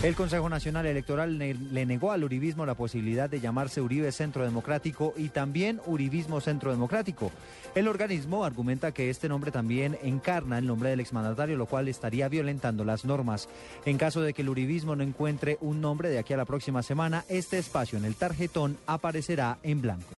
El Consejo Nacional Electoral le negó al Uribismo la posibilidad de llamarse Uribe Centro Democrático y también Uribismo Centro Democrático. El organismo argumenta que este nombre también encarna el nombre del exmandatario, lo cual estaría violentando las normas. En caso de que el Uribismo no encuentre un nombre de aquí a la próxima semana, este espacio en el tarjetón aparecerá en blanco.